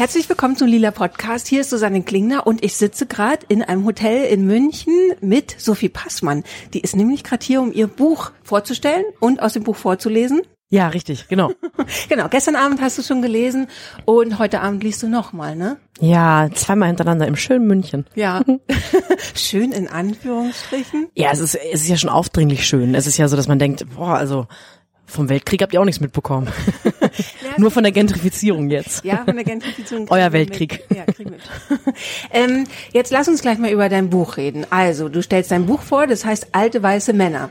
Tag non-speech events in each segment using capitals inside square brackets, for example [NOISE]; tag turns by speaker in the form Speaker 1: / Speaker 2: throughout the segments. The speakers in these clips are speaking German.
Speaker 1: Herzlich willkommen zum Lila Podcast. Hier ist Susanne Klingner und ich sitze gerade in einem Hotel in München mit Sophie Passmann. Die ist nämlich gerade hier, um ihr Buch vorzustellen und aus dem Buch vorzulesen.
Speaker 2: Ja, richtig, genau. [LAUGHS]
Speaker 1: genau, gestern Abend hast du schon gelesen und heute Abend liest du nochmal, ne?
Speaker 2: Ja, zweimal hintereinander im schönen München.
Speaker 1: Ja, [LAUGHS] schön in Anführungsstrichen.
Speaker 2: Ja, es ist, es ist ja schon aufdringlich schön. Es ist ja so, dass man denkt, boah, also vom Weltkrieg habt ihr auch nichts mitbekommen. [LAUGHS] Nur von der Gentrifizierung jetzt.
Speaker 1: Ja, von der Gentrifizierung.
Speaker 2: Euer Weltkrieg.
Speaker 1: Mit. Ja, krieg mit. ähm, jetzt lass uns gleich mal über dein Buch reden. Also, du stellst dein Buch vor, das heißt Alte weiße Männer.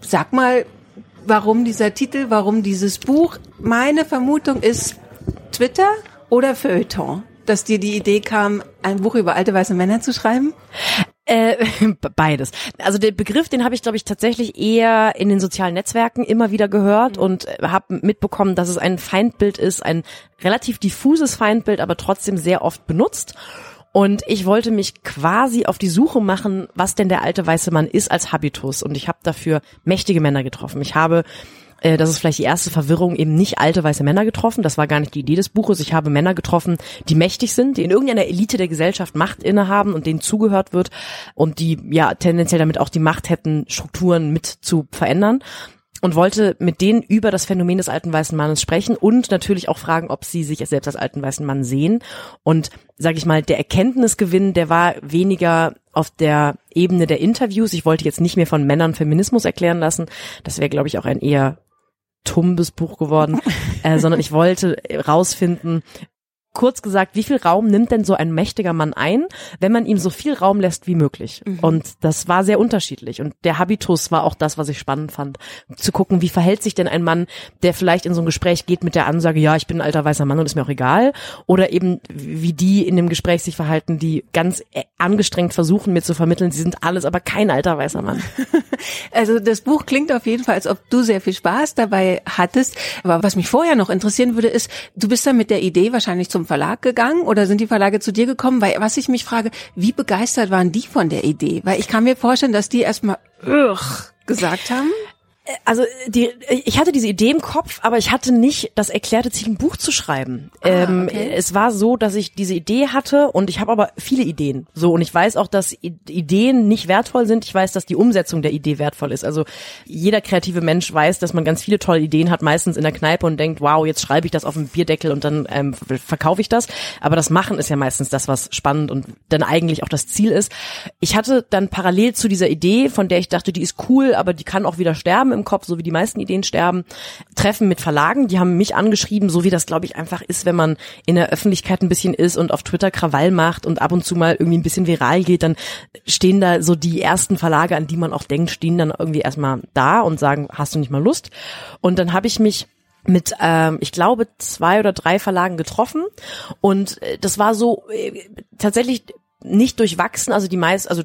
Speaker 1: Sag mal, warum dieser Titel, warum dieses Buch? Meine Vermutung ist Twitter oder Feuilleton, dass dir die Idee kam, ein Buch über alte weiße Männer zu schreiben?
Speaker 2: Äh, [LAUGHS] beides. Also der Begriff, den habe ich, glaube ich, tatsächlich eher in den sozialen Netzwerken immer wieder gehört mhm. und habe mitbekommen, dass es ein Feindbild ist, ein relativ diffuses Feindbild, aber trotzdem sehr oft benutzt. Und ich wollte mich quasi auf die Suche machen, was denn der alte weiße Mann ist als Habitus. Und ich habe dafür mächtige Männer getroffen. Ich habe äh, das ist vielleicht die erste Verwirrung, eben nicht alte weiße Männer getroffen. Das war gar nicht die Idee des Buches. Ich habe Männer getroffen, die mächtig sind, die in irgendeiner Elite der Gesellschaft Macht innehaben und denen zugehört wird und die ja tendenziell damit auch die Macht hätten, Strukturen mit zu verändern und wollte mit denen über das Phänomen des alten weißen Mannes sprechen und natürlich auch fragen, ob sie sich selbst als alten weißen Mann sehen. Und sage ich mal, der Erkenntnisgewinn, der war weniger auf der Ebene der Interviews. Ich wollte jetzt nicht mehr von Männern Feminismus erklären lassen. Das wäre, glaube ich, auch ein eher tumbes Buch geworden, [LAUGHS] äh, sondern ich wollte rausfinden, kurz gesagt, wie viel Raum nimmt denn so ein mächtiger Mann ein, wenn man ihm so viel Raum lässt wie möglich? Mhm. Und das war sehr unterschiedlich. Und der Habitus war auch das, was ich spannend fand. Zu gucken, wie verhält sich denn ein Mann, der vielleicht in so ein Gespräch geht mit der Ansage, ja, ich bin ein alter weißer Mann und ist mir auch egal. Oder eben, wie die in dem Gespräch sich verhalten, die ganz äh, angestrengt versuchen, mir zu vermitteln, sie sind alles aber kein alter weißer Mann. [LAUGHS]
Speaker 1: Also das Buch klingt auf jeden Fall, als ob du sehr viel Spaß dabei hattest. Aber was mich vorher noch interessieren würde, ist, du bist dann mit der Idee wahrscheinlich zum Verlag gegangen oder sind die Verlage zu dir gekommen? Weil was ich mich frage, wie begeistert waren die von der Idee? Weil ich kann mir vorstellen, dass die erstmal gesagt haben
Speaker 2: also die, ich hatte diese Idee im Kopf, aber ich hatte nicht das erklärte Ziel, ein Buch zu schreiben. Ah, ähm, okay. Es war so, dass ich diese Idee hatte und ich habe aber viele Ideen. So und ich weiß auch, dass Ideen nicht wertvoll sind. Ich weiß, dass die Umsetzung der Idee wertvoll ist. Also jeder kreative Mensch weiß, dass man ganz viele tolle Ideen hat, meistens in der Kneipe und denkt, wow, jetzt schreibe ich das auf den Bierdeckel und dann ähm, verkaufe ich das. Aber das Machen ist ja meistens das, was spannend und dann eigentlich auch das Ziel ist. Ich hatte dann parallel zu dieser Idee, von der ich dachte, die ist cool, aber die kann auch wieder sterben im Kopf, so wie die meisten Ideen sterben. Treffen mit Verlagen, die haben mich angeschrieben, so wie das, glaube ich, einfach ist, wenn man in der Öffentlichkeit ein bisschen ist und auf Twitter Krawall macht und ab und zu mal irgendwie ein bisschen viral geht, dann stehen da so die ersten Verlage, an die man auch denkt, stehen dann irgendwie erstmal da und sagen, hast du nicht mal Lust? Und dann habe ich mich mit, ähm, ich glaube, zwei oder drei Verlagen getroffen und äh, das war so äh, tatsächlich nicht durchwachsen, also die meisten, also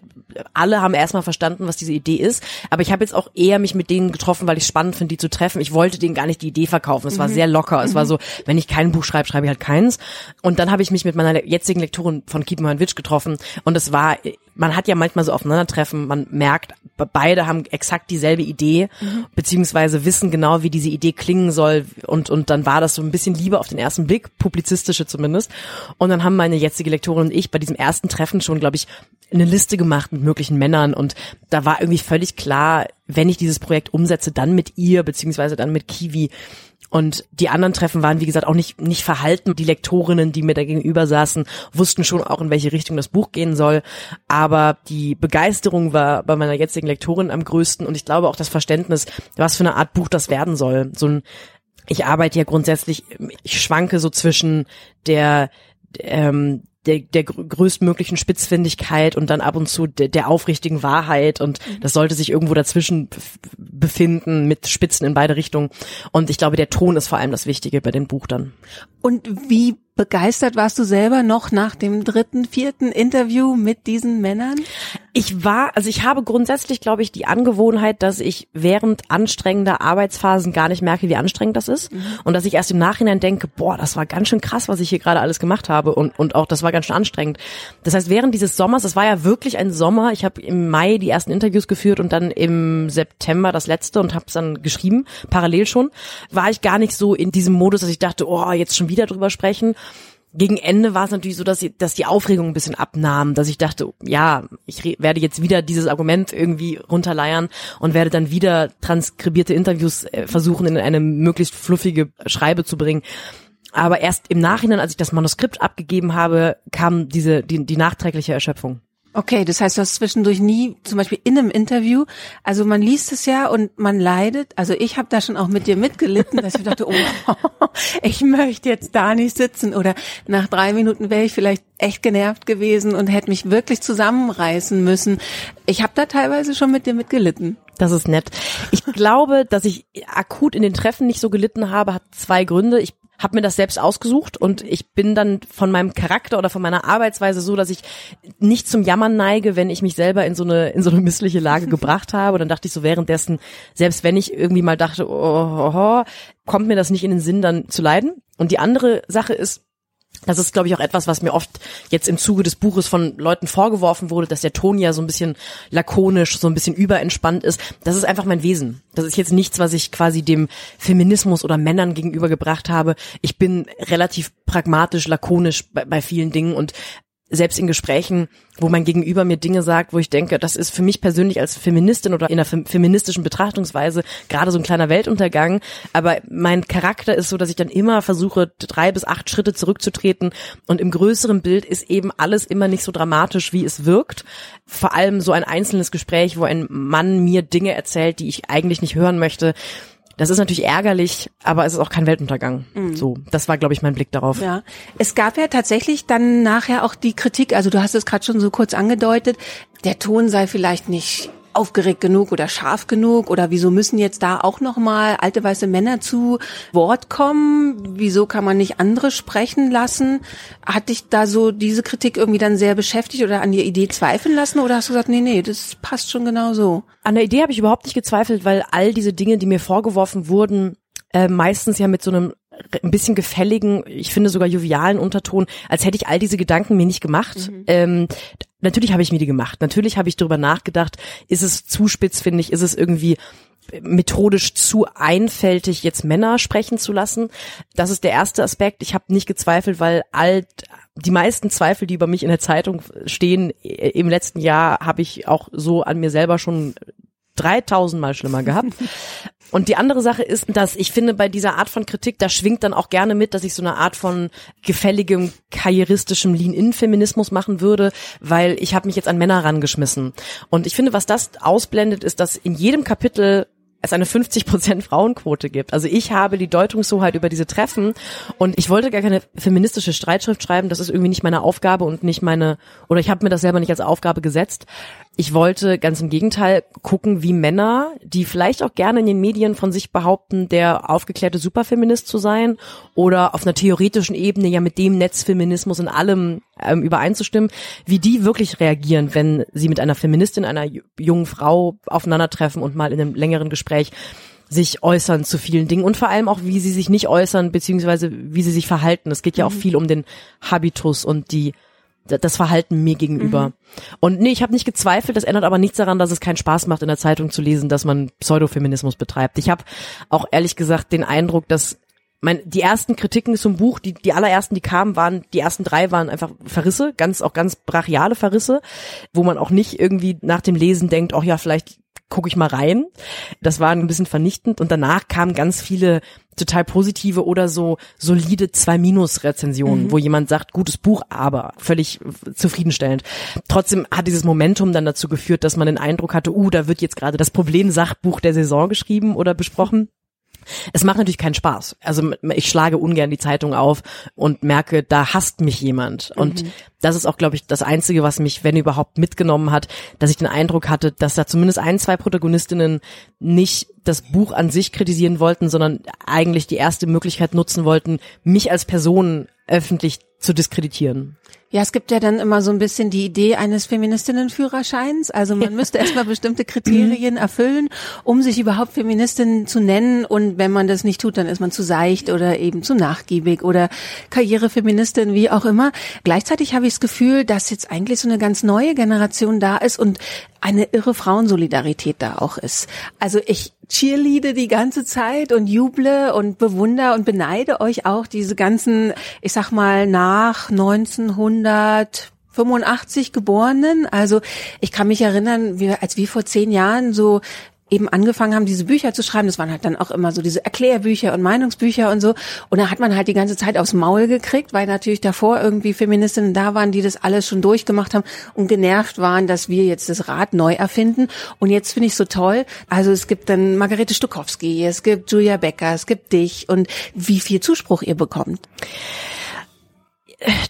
Speaker 2: alle haben erstmal verstanden, was diese Idee ist, aber ich habe jetzt auch eher mich mit denen getroffen, weil ich spannend finde, die zu treffen. Ich wollte denen gar nicht die Idee verkaufen. Es mhm. war sehr locker. Es mhm. war so, wenn ich kein Buch schreibe, schreibe ich halt keins. Und dann habe ich mich mit meiner jetzigen Lektorin von Keep Witch getroffen und es war man hat ja manchmal so Aufeinandertreffen, man merkt, beide haben exakt dieselbe Idee, mhm. beziehungsweise wissen genau, wie diese Idee klingen soll und, und dann war das so ein bisschen Liebe auf den ersten Blick, publizistische zumindest. Und dann haben meine jetzige Lektorin und ich bei diesem ersten Treffen schon, glaube ich, eine Liste gemacht mit möglichen Männern und da war irgendwie völlig klar, wenn ich dieses Projekt umsetze, dann mit ihr, beziehungsweise dann mit Kiwi. Und die anderen Treffen waren, wie gesagt, auch nicht, nicht verhalten. Die Lektorinnen, die mir da gegenüber saßen, wussten schon auch, in welche Richtung das Buch gehen soll. Aber die Begeisterung war bei meiner jetzigen Lektorin am größten und ich glaube auch das Verständnis, was für eine Art Buch das werden soll. So ein, ich arbeite ja grundsätzlich, ich schwanke so zwischen der, ähm, der, der größtmöglichen Spitzfindigkeit und dann ab und zu der, der aufrichtigen Wahrheit und mhm. das sollte sich irgendwo dazwischen befinden mit Spitzen in beide Richtungen und ich glaube der Ton ist vor allem das Wichtige bei dem Buch dann.
Speaker 1: Und wie begeistert warst du selber noch nach dem dritten, vierten Interview mit diesen Männern?
Speaker 2: Ich war, also ich habe grundsätzlich, glaube ich, die Angewohnheit, dass ich während anstrengender Arbeitsphasen gar nicht merke, wie anstrengend das ist. Mhm. Und dass ich erst im Nachhinein denke, boah, das war ganz schön krass, was ich hier gerade alles gemacht habe. Und, und auch das war ganz schön anstrengend. Das heißt, während dieses Sommers, das war ja wirklich ein Sommer, ich habe im Mai die ersten Interviews geführt und dann im September das letzte und habe es dann geschrieben, parallel schon, war ich gar nicht so in diesem Modus, dass ich dachte, oh, jetzt schon wieder drüber sprechen gegen Ende war es natürlich so, dass, dass die Aufregung ein bisschen abnahm, dass ich dachte, ja, ich werde jetzt wieder dieses Argument irgendwie runterleiern und werde dann wieder transkribierte Interviews äh, versuchen, in eine möglichst fluffige Schreibe zu bringen. Aber erst im Nachhinein, als ich das Manuskript abgegeben habe, kam diese die, die nachträgliche Erschöpfung.
Speaker 1: Okay, das heißt, du hast zwischendurch nie, zum Beispiel in einem Interview, also man liest es ja und man leidet. Also ich habe da schon auch mit dir mitgelitten, dass ich dachte, oh, [LAUGHS] ich möchte jetzt da nicht sitzen. Oder nach drei Minuten wäre ich vielleicht echt genervt gewesen und hätte mich wirklich zusammenreißen müssen. Ich habe da teilweise schon mit dir mitgelitten.
Speaker 2: Das ist nett. Ich glaube, dass ich akut in den Treffen nicht so gelitten habe, hat zwei Gründe. Ich habe mir das selbst ausgesucht und ich bin dann von meinem Charakter oder von meiner Arbeitsweise so, dass ich nicht zum Jammern neige, wenn ich mich selber in so eine in so eine missliche Lage [LAUGHS] gebracht habe. Und dann dachte ich so währenddessen, selbst wenn ich irgendwie mal dachte, oh, oh, oh, kommt mir das nicht in den Sinn, dann zu leiden. Und die andere Sache ist, das ist, glaube ich, auch etwas, was mir oft jetzt im Zuge des Buches von Leuten vorgeworfen wurde, dass der Ton ja so ein bisschen lakonisch, so ein bisschen überentspannt ist. Das ist einfach mein Wesen. Das ist jetzt nichts, was ich quasi dem Feminismus oder Männern gegenübergebracht habe. Ich bin relativ pragmatisch, lakonisch bei, bei vielen Dingen und selbst in Gesprächen, wo mein Gegenüber mir Dinge sagt, wo ich denke, das ist für mich persönlich als Feministin oder in einer feministischen Betrachtungsweise gerade so ein kleiner Weltuntergang. Aber mein Charakter ist so, dass ich dann immer versuche, drei bis acht Schritte zurückzutreten. Und im größeren Bild ist eben alles immer nicht so dramatisch, wie es wirkt. Vor allem so ein einzelnes Gespräch, wo ein Mann mir Dinge erzählt, die ich eigentlich nicht hören möchte das ist natürlich ärgerlich, aber es ist auch kein Weltuntergang. Mhm. So, das war, glaube ich, mein Blick darauf.
Speaker 1: Ja, es gab ja tatsächlich dann nachher auch die Kritik. Also du hast es gerade schon so kurz angedeutet. Der Ton sei vielleicht nicht aufgeregt genug oder scharf genug oder wieso müssen jetzt da auch noch mal alte weiße Männer zu Wort kommen? Wieso kann man nicht andere sprechen lassen? Hat dich da so diese Kritik irgendwie dann sehr beschäftigt oder an der Idee zweifeln lassen oder hast du gesagt, nee, nee, das passt schon genau so?
Speaker 2: An der Idee habe ich überhaupt nicht gezweifelt, weil all diese Dinge, die mir vorgeworfen wurden, äh, meistens ja mit so einem ein bisschen gefälligen, ich finde sogar jovialen Unterton, als hätte ich all diese Gedanken mir nicht gemacht. Mhm. Ähm, natürlich habe ich mir die gemacht. Natürlich habe ich darüber nachgedacht, ist es zu spitzfindig, ist es irgendwie methodisch zu einfältig, jetzt Männer sprechen zu lassen. Das ist der erste Aspekt. Ich habe nicht gezweifelt, weil all die meisten Zweifel, die über mich in der Zeitung stehen, im letzten Jahr habe ich auch so an mir selber schon 3000 Mal schlimmer gehabt. [LAUGHS] Und die andere Sache ist, dass ich finde, bei dieser Art von Kritik, da schwingt dann auch gerne mit, dass ich so eine Art von gefälligem, karrieristischem Lean-In-Feminismus machen würde, weil ich habe mich jetzt an Männer rangeschmissen. Und ich finde, was das ausblendet, ist, dass in jedem Kapitel es eine 50% Frauenquote gibt. Also ich habe die Deutungshoheit über diese Treffen und ich wollte gar keine feministische Streitschrift schreiben. Das ist irgendwie nicht meine Aufgabe und nicht meine, oder ich habe mir das selber nicht als Aufgabe gesetzt. Ich wollte ganz im Gegenteil gucken, wie Männer, die vielleicht auch gerne in den Medien von sich behaupten, der aufgeklärte Superfeminist zu sein oder auf einer theoretischen Ebene ja mit dem Netzfeminismus in allem ähm, übereinzustimmen, wie die wirklich reagieren, wenn sie mit einer Feministin, einer jungen Frau aufeinandertreffen und mal in einem längeren Gespräch sich äußern zu vielen Dingen und vor allem auch, wie sie sich nicht äußern, beziehungsweise wie sie sich verhalten. Es geht ja auch mhm. viel um den Habitus und die das Verhalten mir gegenüber. Mhm. Und nee, ich habe nicht gezweifelt, das ändert aber nichts daran, dass es keinen Spaß macht, in der Zeitung zu lesen, dass man Pseudofeminismus betreibt. Ich habe auch ehrlich gesagt den Eindruck, dass mein, die ersten Kritiken zum Buch, die, die allerersten, die kamen, waren, die ersten drei waren einfach Verrisse, ganz, auch ganz brachiale Verrisse, wo man auch nicht irgendwie nach dem Lesen denkt, ach ja, vielleicht gucke ich mal rein. Das war ein bisschen vernichtend und danach kamen ganz viele total positive oder so solide zwei Minus Rezensionen, mhm. wo jemand sagt, gutes Buch, aber völlig zufriedenstellend. Trotzdem hat dieses Momentum dann dazu geführt, dass man den Eindruck hatte, uh, da wird jetzt gerade das Problemsachbuch der Saison geschrieben oder besprochen. Es macht natürlich keinen Spaß. Also ich schlage ungern die Zeitung auf und merke, da hasst mich jemand. Und mhm. das ist auch, glaube ich, das Einzige, was mich, wenn überhaupt, mitgenommen hat, dass ich den Eindruck hatte, dass da zumindest ein, zwei Protagonistinnen nicht das Buch an sich kritisieren wollten, sondern eigentlich die erste Möglichkeit nutzen wollten, mich als Person öffentlich zu diskreditieren.
Speaker 1: Ja, es gibt ja dann immer so ein bisschen die Idee eines Feministinnenführerscheins. Also man [LAUGHS] müsste erstmal bestimmte Kriterien erfüllen, um sich überhaupt Feministin zu nennen. Und wenn man das nicht tut, dann ist man zu seicht oder eben zu nachgiebig oder Karrierefeministin, wie auch immer. Gleichzeitig habe ich das Gefühl, dass jetzt eigentlich so eine ganz neue Generation da ist und eine irre Frauensolidarität da auch ist. Also ich cheerleade die ganze Zeit und juble und bewundere und beneide euch auch diese ganzen, ich sag mal, nach 1900 85 Geborenen. Also ich kann mich erinnern, wie, als wir vor zehn Jahren so eben angefangen haben, diese Bücher zu schreiben. Das waren halt dann auch immer so diese Erklärbücher und Meinungsbücher und so. Und da hat man halt die ganze Zeit aufs Maul gekriegt, weil natürlich davor irgendwie Feministinnen da waren, die das alles schon durchgemacht haben und genervt waren, dass wir jetzt das Rad neu erfinden. Und jetzt finde ich so toll. Also es gibt dann Margarete Stukowski, es gibt Julia Becker, es gibt dich und wie viel Zuspruch ihr bekommt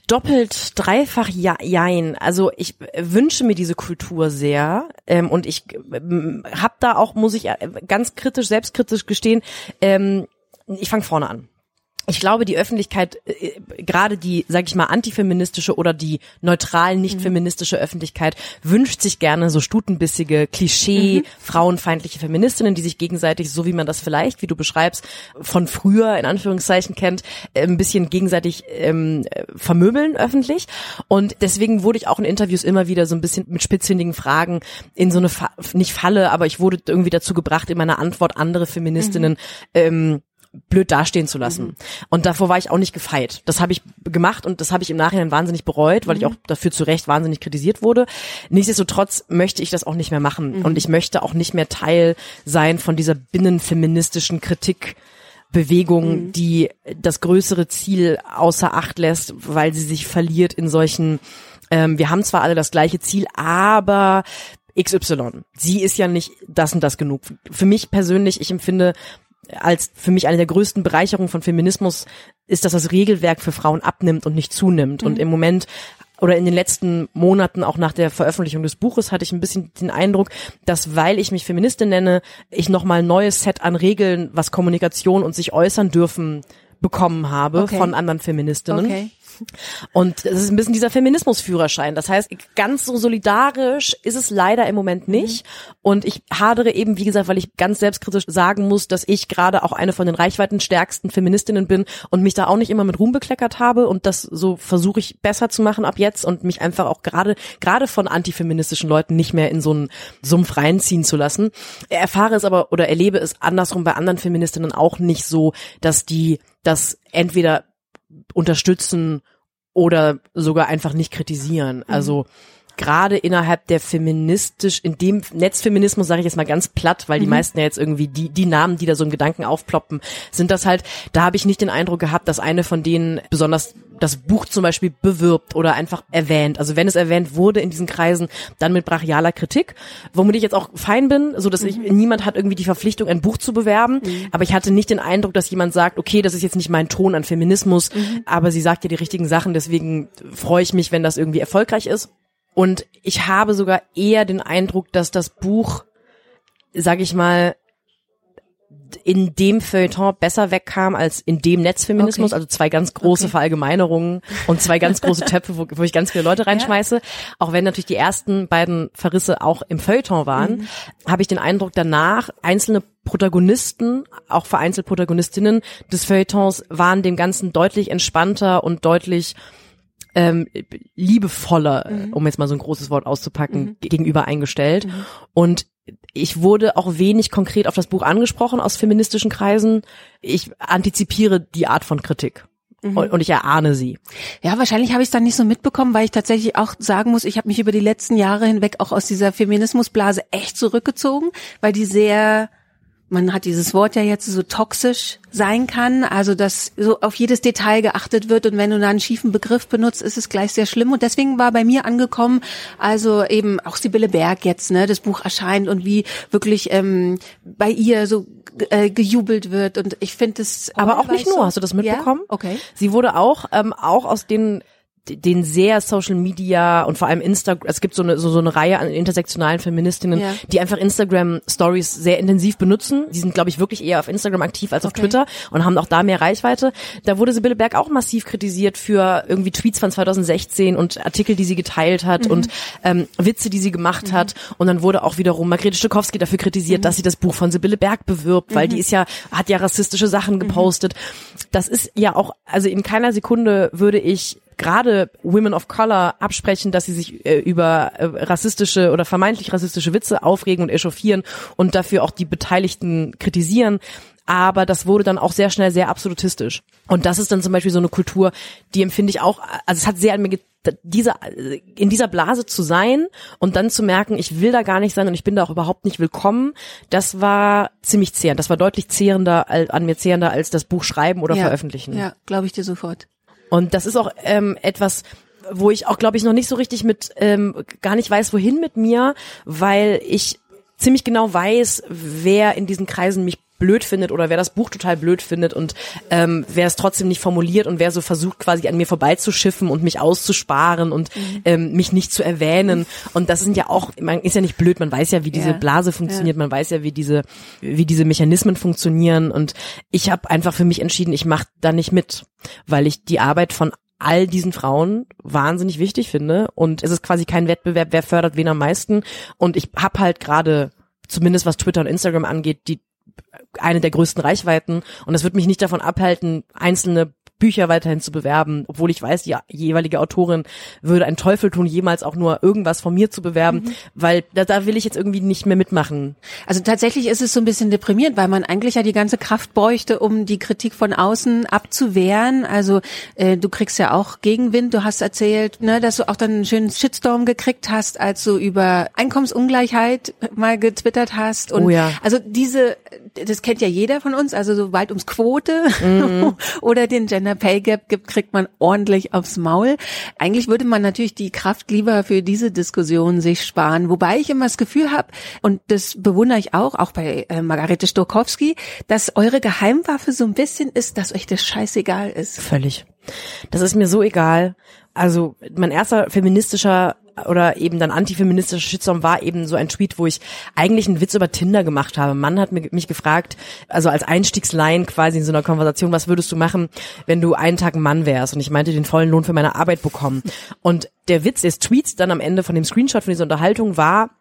Speaker 2: doppelt, dreifach ja, jein. Also ich wünsche mir diese Kultur sehr ähm, und ich ähm, habe da auch, muss ich äh, ganz kritisch, selbstkritisch gestehen, ähm, ich fange vorne an ich glaube, die Öffentlichkeit, äh, gerade die, sag ich mal, antifeministische oder die neutral nicht mhm. feministische Öffentlichkeit wünscht sich gerne so stutenbissige, Klischee, mhm. frauenfeindliche Feministinnen, die sich gegenseitig, so wie man das vielleicht, wie du beschreibst, von früher in Anführungszeichen kennt, äh, ein bisschen gegenseitig ähm, vermöbeln öffentlich. Und deswegen wurde ich auch in Interviews immer wieder so ein bisschen mit spitzfindigen Fragen in so eine, Fa nicht Falle, aber ich wurde irgendwie dazu gebracht, in meiner Antwort andere Feministinnen mhm. ähm, blöd dastehen zu lassen. Mhm. Und davor war ich auch nicht gefeit. Das habe ich gemacht und das habe ich im Nachhinein wahnsinnig bereut, weil mhm. ich auch dafür zu Recht wahnsinnig kritisiert wurde. Nichtsdestotrotz möchte ich das auch nicht mehr machen mhm. und ich möchte auch nicht mehr Teil sein von dieser binnenfeministischen Kritik. Bewegung, mhm. die das größere Ziel außer Acht lässt, weil sie sich verliert in solchen, ähm, wir haben zwar alle das gleiche Ziel, aber XY. Sie ist ja nicht das und das genug. Für mich persönlich, ich empfinde als für mich eine der größten Bereicherungen von Feminismus ist, dass das Regelwerk für Frauen abnimmt und nicht zunimmt. Mhm. Und im Moment oder in den letzten Monaten, auch nach der Veröffentlichung des Buches, hatte ich ein bisschen den Eindruck, dass weil ich mich Feministin nenne, ich nochmal ein neues Set an Regeln, was Kommunikation und sich äußern dürfen, bekommen habe okay. von anderen Feministinnen. Okay. Und es ist ein bisschen dieser Feminismusführerschein. Das heißt, ganz so solidarisch ist es leider im Moment mhm. nicht. Mhm. Und ich hadere eben, wie gesagt, weil ich ganz selbstkritisch sagen muss, dass ich gerade auch eine von den reichweitenstärksten Feministinnen bin und mich da auch nicht immer mit Ruhm bekleckert habe. Und das so versuche ich besser zu machen ab jetzt und mich einfach auch gerade, gerade von antifeministischen Leuten nicht mehr in so einen Sumpf reinziehen zu lassen. Erfahre es aber oder erlebe es andersrum bei anderen Feministinnen auch nicht so, dass die das entweder unterstützen oder sogar einfach nicht kritisieren. Also gerade innerhalb der feministisch, in dem Netzfeminismus sage ich jetzt mal ganz platt, weil die mhm. meisten ja jetzt irgendwie die, die Namen, die da so im Gedanken aufploppen, sind das halt, da habe ich nicht den Eindruck gehabt, dass eine von denen besonders das Buch zum Beispiel bewirbt oder einfach erwähnt. Also wenn es erwähnt wurde in diesen Kreisen, dann mit brachialer Kritik, womit ich jetzt auch fein bin, so dass ich, mhm. niemand hat irgendwie die Verpflichtung, ein Buch zu bewerben, mhm. aber ich hatte nicht den Eindruck, dass jemand sagt, okay, das ist jetzt nicht mein Ton an Feminismus, mhm. aber sie sagt ja die richtigen Sachen, deswegen freue ich mich, wenn das irgendwie erfolgreich ist. Und ich habe sogar eher den Eindruck, dass das Buch, sag ich mal, in dem Feuilleton besser wegkam als in dem Netzfeminismus, okay. also zwei ganz große okay. Verallgemeinerungen und zwei ganz große [LAUGHS] Töpfe, wo, wo ich ganz viele Leute reinschmeiße. Ja. Auch wenn natürlich die ersten beiden Verrisse auch im Feuilleton waren, mhm. habe ich den Eindruck, danach einzelne Protagonisten, auch vereinzelt Protagonistinnen des Feuilletons waren dem Ganzen deutlich entspannter und deutlich ähm, liebevoller, mhm. um jetzt mal so ein großes Wort auszupacken, mhm. gegenüber eingestellt. Mhm. Und ich wurde auch wenig konkret auf das Buch angesprochen aus feministischen Kreisen. Ich antizipiere die Art von Kritik. Mhm. Und ich erahne sie.
Speaker 1: Ja, wahrscheinlich habe ich es dann nicht so mitbekommen, weil ich tatsächlich auch sagen muss, ich habe mich über die letzten Jahre hinweg auch aus dieser Feminismusblase echt zurückgezogen, weil die sehr man hat dieses Wort ja jetzt so toxisch sein kann, also dass so auf jedes Detail geachtet wird und wenn du da einen schiefen Begriff benutzt, ist es gleich sehr schlimm und deswegen war bei mir angekommen, also eben auch Sibylle Berg jetzt, ne, das Buch erscheint und wie wirklich ähm, bei ihr so äh, gejubelt wird und ich finde es
Speaker 2: aber auch nicht nur, hast du das mitbekommen?
Speaker 1: Ja? Okay.
Speaker 2: Sie wurde auch ähm, auch aus den den sehr Social Media und vor allem Instagram, es gibt so eine, so, so eine Reihe an intersektionalen Feministinnen, ja. die einfach Instagram Stories sehr intensiv benutzen. Die sind, glaube ich, wirklich eher auf Instagram aktiv als auf okay. Twitter und haben auch da mehr Reichweite. Da wurde Sibylle Berg auch massiv kritisiert für irgendwie Tweets von 2016 und Artikel, die sie geteilt hat mhm. und ähm, Witze, die sie gemacht mhm. hat. Und dann wurde auch wiederum Margrethe Stokowski dafür kritisiert, mhm. dass sie das Buch von Sibylle Berg bewirbt, weil die mhm. ist ja, hat ja rassistische Sachen mhm. gepostet. Das ist ja auch, also in keiner Sekunde würde ich gerade Women of Color absprechen, dass sie sich äh, über äh, rassistische oder vermeintlich rassistische Witze aufregen und echauffieren und dafür auch die Beteiligten kritisieren. Aber das wurde dann auch sehr schnell sehr absolutistisch. Und das ist dann zum Beispiel so eine Kultur, die empfinde ich auch, also es hat sehr an mir dieser, in dieser Blase zu sein und dann zu merken, ich will da gar nicht sein und ich bin da auch überhaupt nicht willkommen, das war ziemlich zehrend. Das war deutlich zehrender, an mir zehrender als das Buch schreiben oder
Speaker 1: ja,
Speaker 2: veröffentlichen.
Speaker 1: Ja, glaube ich dir sofort.
Speaker 2: Und das ist auch ähm, etwas, wo ich auch, glaube ich, noch nicht so richtig mit, ähm, gar nicht weiß, wohin mit mir, weil ich ziemlich genau weiß, wer in diesen Kreisen mich blöd findet oder wer das Buch total blöd findet und ähm, wer es trotzdem nicht formuliert und wer so versucht quasi an mir vorbeizuschiffen und mich auszusparen und mhm. ähm, mich nicht zu erwähnen und das sind ja auch man ist ja nicht blöd man weiß ja wie diese ja. Blase funktioniert ja. man weiß ja wie diese wie diese Mechanismen funktionieren und ich habe einfach für mich entschieden ich mache da nicht mit weil ich die Arbeit von all diesen Frauen wahnsinnig wichtig finde und es ist quasi kein Wettbewerb, wer fördert wen am meisten und ich habe halt gerade zumindest was Twitter und Instagram angeht, die eine der größten Reichweiten. Und es wird mich nicht davon abhalten, einzelne Bücher weiterhin zu bewerben, obwohl ich weiß, die jeweilige Autorin würde einen Teufel tun, jemals auch nur irgendwas von mir zu bewerben, mhm. weil da, da will ich jetzt irgendwie nicht mehr mitmachen.
Speaker 1: Also tatsächlich ist es so ein bisschen deprimierend, weil man eigentlich ja die ganze Kraft bräuchte, um die Kritik von außen abzuwehren. Also äh, du kriegst ja auch Gegenwind. Du hast erzählt, ne, dass du auch dann einen schönen Shitstorm gekriegt hast, als du über Einkommensungleichheit mal getwittert hast. Und
Speaker 2: oh ja.
Speaker 1: Also diese, das kennt ja jeder von uns, also sobald ums Quote mhm. [LAUGHS] oder den Gender Gender Pay Gap gibt, kriegt man ordentlich aufs Maul. Eigentlich würde man natürlich die Kraft lieber für diese Diskussion sich sparen. Wobei ich immer das Gefühl habe, und das bewundere ich auch, auch bei äh, Margarete Stokowski, dass eure Geheimwaffe so ein bisschen ist, dass euch das scheißegal ist.
Speaker 2: Völlig. Das ist mir so egal. Also mein erster feministischer oder eben dann antifeministischer Shitstorm war eben so ein Tweet, wo ich eigentlich einen Witz über Tinder gemacht habe. Ein Mann hat mich gefragt, also als Einstiegsline quasi in so einer Konversation, was würdest du machen, wenn du einen Tag ein Mann wärst? Und ich meinte, den vollen Lohn für meine Arbeit bekommen. [LAUGHS] Und der Witz des Tweets dann am Ende von dem Screenshot von dieser Unterhaltung war,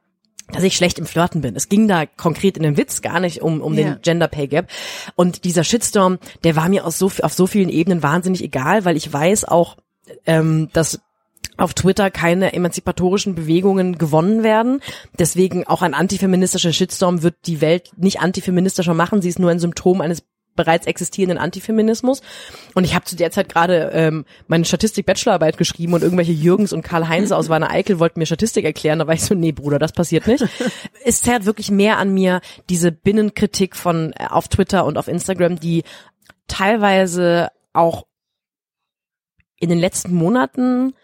Speaker 2: dass ich schlecht im Flirten bin. Es ging da konkret in dem Witz gar nicht um, um ja. den Gender Pay Gap. Und dieser Shitstorm, der war mir aus so, auf so vielen Ebenen wahnsinnig egal, weil ich weiß auch, ähm, dass auf Twitter keine emanzipatorischen Bewegungen gewonnen werden. Deswegen auch ein antifeministischer Shitstorm wird die Welt nicht antifeministischer machen. Sie ist nur ein Symptom eines bereits existierenden Antifeminismus. Und ich habe zu der Zeit gerade ähm, meine Statistik-Bachelorarbeit geschrieben und irgendwelche Jürgens und Karl-Heinze aus Warner Eickel wollten mir Statistik erklären. Da war ich so, nee, Bruder, das passiert nicht. [LAUGHS] es zerrt wirklich mehr an mir, diese Binnenkritik von äh, auf Twitter und auf Instagram, die teilweise auch in den letzten Monaten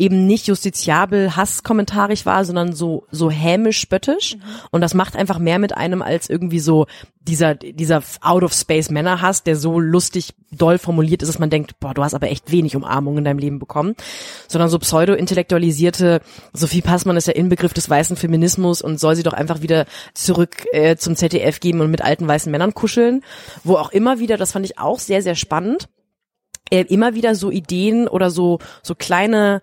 Speaker 2: eben nicht justiziabel hasskommentarisch war, sondern so so hämisch spöttisch. Mhm. und das macht einfach mehr mit einem als irgendwie so dieser dieser out of space Männerhass, der so lustig doll formuliert ist, dass man denkt, boah, du hast aber echt wenig Umarmung in deinem Leben bekommen, sondern so pseudo intellektualisierte Sophie Passmann ist ja Inbegriff des weißen Feminismus und soll sie doch einfach wieder zurück äh, zum ZDF geben und mit alten weißen Männern kuscheln, wo auch immer wieder, das fand ich auch sehr sehr spannend äh, immer wieder so Ideen oder so so kleine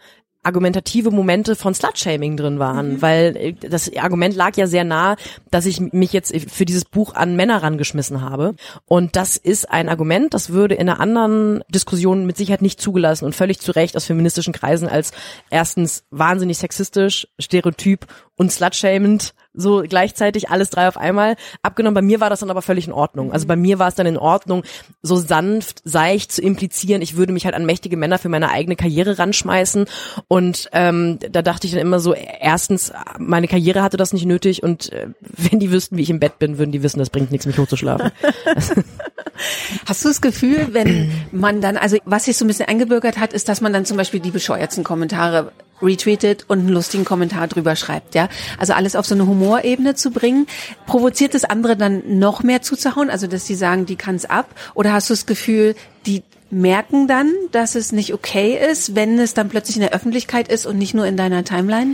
Speaker 2: argumentative Momente von Slutshaming drin waren, mhm. weil äh, das Argument lag ja sehr nah, dass ich mich jetzt für dieses Buch an Männer rangeschmissen habe. Und das ist ein Argument, das würde in einer anderen Diskussion mit Sicherheit nicht zugelassen und völlig zu Recht aus feministischen Kreisen als erstens wahnsinnig sexistisch, stereotyp und slutshamend so gleichzeitig alles drei auf einmal abgenommen. Bei mir war das dann aber völlig in Ordnung. Also bei mir war es dann in Ordnung, so sanft, seicht zu implizieren, ich würde mich halt an mächtige Männer für meine eigene Karriere ranschmeißen. Und ähm, da dachte ich dann immer so, erstens, meine Karriere hatte das nicht nötig und äh, wenn die wüssten, wie ich im Bett bin, würden die wissen, das bringt nichts, mich hochzuschlafen. [LAUGHS]
Speaker 1: Hast du das Gefühl, wenn man dann, also was sich so ein bisschen eingebürgert hat, ist, dass man dann zum Beispiel die bescheuertsten Kommentare retweetet und einen lustigen Kommentar drüber schreibt, ja. Also alles auf so eine Humorebene zu bringen. Provoziert das andere dann noch mehr zuzuhauen? Also, dass die sagen, die kann's ab? Oder hast du das Gefühl, die merken dann, dass es nicht okay ist, wenn es dann plötzlich in der Öffentlichkeit ist und nicht nur in deiner Timeline?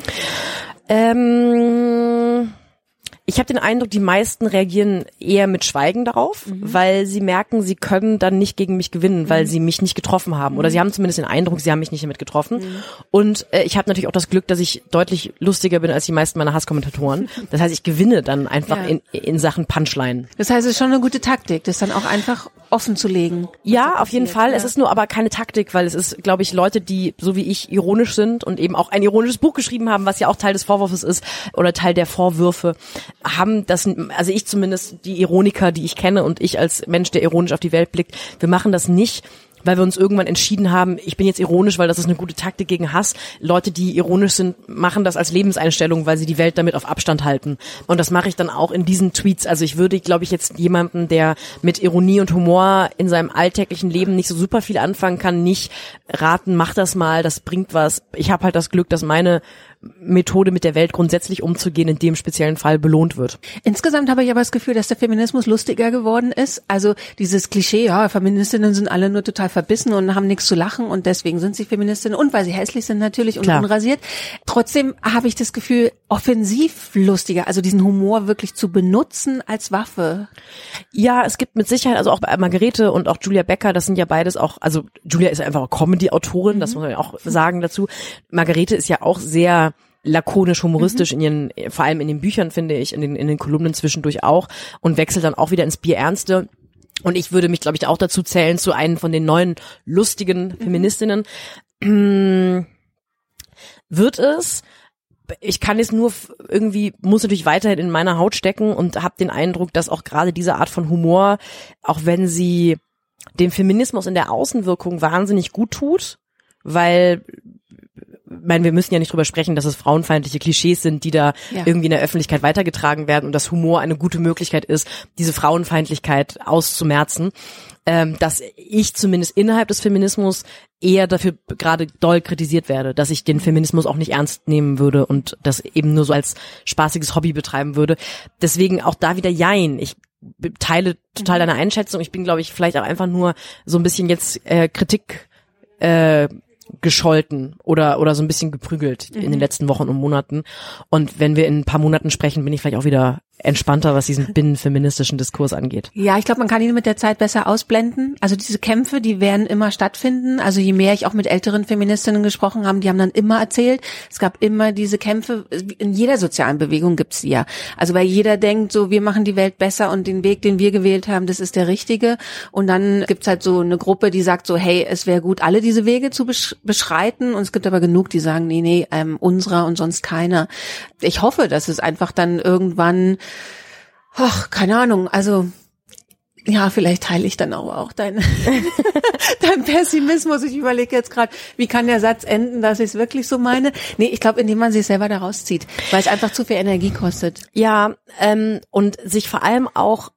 Speaker 2: Ähm ich habe den Eindruck, die meisten reagieren eher mit Schweigen darauf, mhm. weil sie merken, sie können dann nicht gegen mich gewinnen, weil mhm. sie mich nicht getroffen haben. Oder sie haben zumindest den Eindruck, sie haben mich nicht damit getroffen. Mhm. Und äh, ich habe natürlich auch das Glück, dass ich deutlich lustiger bin als die meisten meiner Hasskommentatoren. [LAUGHS] Das heißt, ich gewinne dann einfach ja. in, in Sachen Punchline.
Speaker 1: Das heißt, es ist schon eine gute Taktik, das dann auch einfach offen zu legen.
Speaker 2: Ja, auf jeden Fall. Ja. Es ist nur aber keine Taktik, weil es ist, glaube ich, Leute, die so wie ich ironisch sind und eben auch ein ironisches Buch geschrieben haben, was ja auch Teil des Vorwurfs ist oder Teil der Vorwürfe, haben das, also ich zumindest, die Ironiker, die ich kenne und ich als Mensch, der ironisch auf die Welt blickt, wir machen das nicht, weil wir uns irgendwann entschieden haben, ich bin jetzt ironisch, weil das ist eine gute Taktik gegen Hass. Leute, die ironisch sind, machen das als Lebenseinstellung, weil sie die Welt damit auf Abstand halten. Und das mache ich dann auch in diesen Tweets. Also ich würde, glaube ich, jetzt jemanden, der mit Ironie und Humor in seinem alltäglichen Leben nicht so super viel anfangen kann, nicht raten, mach das mal, das bringt was. Ich habe halt das Glück, dass meine Methode mit der Welt grundsätzlich umzugehen, in dem speziellen Fall belohnt wird.
Speaker 1: Insgesamt habe ich aber das Gefühl, dass der Feminismus lustiger geworden ist. Also dieses Klischee, ja, Feministinnen sind alle nur total verbissen und haben nichts zu lachen und deswegen sind sie Feministinnen und weil sie hässlich sind natürlich und Klar. unrasiert. Trotzdem habe ich das Gefühl, offensiv lustiger, also diesen Humor wirklich zu benutzen als Waffe.
Speaker 2: Ja, es gibt mit Sicherheit, also auch bei Margarete und auch Julia Becker, das sind ja beides auch, also Julia ist einfach Comedy-Autorin, mhm. das muss man ja auch sagen dazu. Margarete ist ja auch sehr lakonisch, humoristisch mhm. in ihren, vor allem in den Büchern, finde ich, in den, in den Kolumnen zwischendurch auch und wechselt dann auch wieder ins Bierernste. Und ich würde mich, glaube ich, auch dazu zählen zu einem von den neuen lustigen mhm. Feministinnen. [CLEARS THROAT] Wird es, ich kann es nur irgendwie, muss natürlich weiterhin in meiner Haut stecken und habe den Eindruck, dass auch gerade diese Art von Humor, auch wenn sie dem Feminismus in der Außenwirkung wahnsinnig gut tut, weil meine, wir müssen ja nicht drüber sprechen, dass es frauenfeindliche Klischees sind, die da ja. irgendwie in der Öffentlichkeit weitergetragen werden und dass Humor eine gute Möglichkeit ist, diese Frauenfeindlichkeit auszumerzen. Ähm, dass ich zumindest innerhalb des Feminismus eher dafür gerade doll kritisiert werde, dass ich den Feminismus auch nicht ernst nehmen würde und das eben nur so als spaßiges Hobby betreiben würde. Deswegen auch da wieder Jein. Ich teile total deine Einschätzung. Ich bin, glaube ich, vielleicht auch einfach nur so ein bisschen jetzt äh, Kritik äh, gescholten oder oder so ein bisschen geprügelt mhm. in den mhm. letzten Wochen und Monaten. Und wenn wir in ein paar Monaten sprechen, bin ich vielleicht auch wieder entspannter, was diesen binnenfeministischen Diskurs angeht.
Speaker 1: Ja, ich glaube, man kann ihn mit der Zeit besser ausblenden. Also diese Kämpfe, die werden immer stattfinden. Also je mehr ich auch mit älteren Feministinnen gesprochen habe, die haben dann immer erzählt, es gab immer diese Kämpfe, in jeder sozialen Bewegung gibt's die ja. Also weil jeder denkt so, wir machen die Welt besser und den Weg, den wir gewählt haben, das ist der richtige. Und dann gibt's halt so eine Gruppe, die sagt so, hey, es wäre gut, alle diese Wege zu besch beschreiten. Und es gibt aber genug, die sagen, nee, nee, ähm, unserer und sonst keiner. Ich hoffe, dass es einfach dann irgendwann ach, keine Ahnung, also ja, vielleicht teile ich dann auch, auch dein, [LAUGHS] dein Pessimismus. Ich überlege jetzt gerade, wie kann der Satz enden, dass ich es wirklich so meine? Nee, ich glaube, indem man sich selber da rauszieht, weil es einfach zu viel Energie kostet.
Speaker 2: Ja, ähm, und sich vor allem auch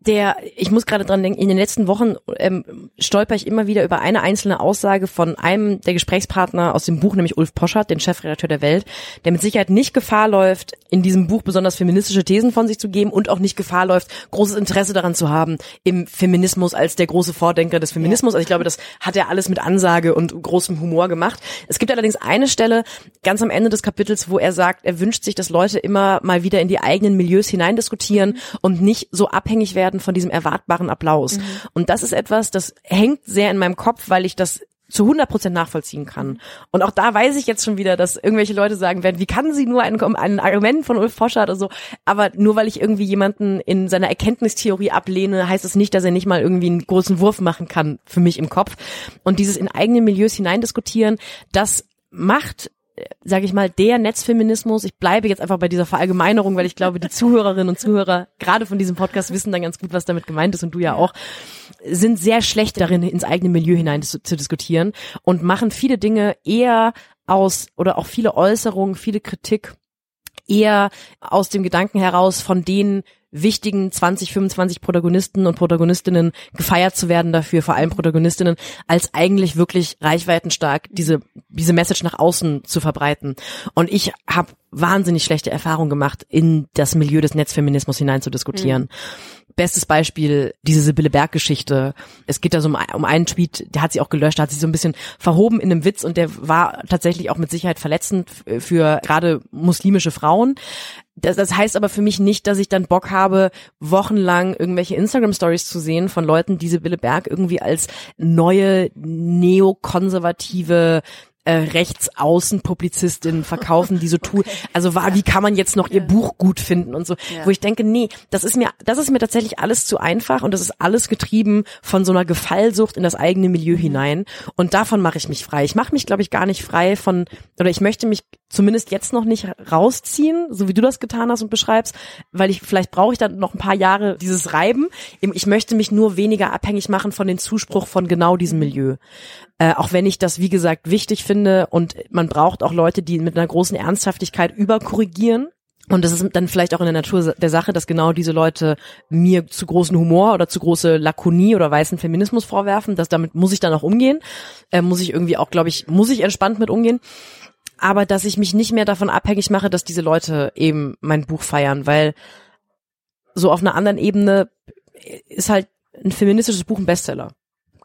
Speaker 2: der, ich muss gerade dran denken, in den letzten Wochen ähm, stolper ich immer wieder über eine einzelne Aussage von einem der Gesprächspartner aus dem Buch, nämlich Ulf Poschert, den Chefredakteur der Welt, der mit Sicherheit nicht Gefahr läuft, in diesem Buch besonders feministische Thesen von sich zu geben und auch nicht Gefahr läuft, großes Interesse daran zu haben, im Feminismus als der große Vordenker des Feminismus. Also ich glaube, das hat er alles mit Ansage und großem Humor gemacht. Es gibt allerdings eine Stelle ganz am Ende des Kapitels, wo er sagt, er wünscht sich, dass Leute immer mal wieder in die eigenen Milieus hineindiskutieren und nicht so abhängig werden werden von diesem erwartbaren Applaus. Mhm. Und das ist etwas, das hängt sehr in meinem Kopf, weil ich das zu 100 Prozent nachvollziehen kann. Und auch da weiß ich jetzt schon wieder, dass irgendwelche Leute sagen werden, wie kann sie nur ein, ein Argument von Ulf Forscher oder so, aber nur weil ich irgendwie jemanden in seiner Erkenntnistheorie ablehne, heißt es nicht, dass er nicht mal irgendwie einen großen Wurf machen kann für mich im Kopf. Und dieses in eigene Milieus hineindiskutieren, das macht sage ich mal, der Netzfeminismus, ich bleibe jetzt einfach bei dieser Verallgemeinerung, weil ich glaube, die Zuhörerinnen und Zuhörer gerade von diesem Podcast wissen dann ganz gut, was damit gemeint ist und du ja auch, sind sehr schlecht darin, ins eigene Milieu hinein zu, zu diskutieren und machen viele Dinge eher aus oder auch viele Äußerungen, viele Kritik eher aus dem Gedanken heraus, von denen wichtigen 20, 25 Protagonisten und Protagonistinnen gefeiert zu werden dafür, vor allem Protagonistinnen, als eigentlich wirklich reichweitenstark diese, diese Message nach außen zu verbreiten. Und ich habe wahnsinnig schlechte Erfahrungen gemacht, in das Milieu des Netzfeminismus hinein zu diskutieren. Mhm Bestes Beispiel, diese Sibylle Berg-Geschichte. Es geht da so um, um einen Tweet, der hat sie auch gelöscht, hat sich so ein bisschen verhoben in einem Witz und der war tatsächlich auch mit Sicherheit verletzend für gerade muslimische Frauen. Das, das heißt aber für mich nicht, dass ich dann Bock habe, wochenlang irgendwelche Instagram-Stories zu sehen von Leuten, die Sibylle Berg irgendwie als neue neokonservative äh, Rechtsaußenpublizistin verkaufen, die so [LAUGHS] tun, also war, wie kann man jetzt noch ihr Buch gut finden und so, wo ich denke, nee, das ist mir, das ist mir tatsächlich alles zu einfach und das ist alles getrieben von so einer Gefallsucht in das eigene Milieu mhm. hinein und davon mache ich mich frei. Ich mache mich, glaube ich, gar nicht frei von, oder ich möchte mich zumindest jetzt noch nicht rausziehen, so wie du das getan hast und beschreibst, weil ich, vielleicht brauche ich dann noch ein paar Jahre dieses Reiben. Ich möchte mich nur weniger abhängig machen von den Zuspruch von genau diesem Milieu. Äh, auch wenn ich das, wie gesagt, wichtig finde und man braucht auch Leute, die mit einer großen Ernsthaftigkeit überkorrigieren. Und das ist dann vielleicht auch in der Natur der Sache, dass genau diese Leute mir zu großen Humor oder zu große Lakonie oder weißen Feminismus vorwerfen. dass damit muss ich dann auch umgehen. Äh, muss ich irgendwie auch, glaube ich, muss ich entspannt mit umgehen. Aber dass ich mich nicht mehr davon abhängig mache, dass diese Leute eben mein Buch feiern, weil so auf einer anderen Ebene ist halt ein feministisches Buch ein Bestseller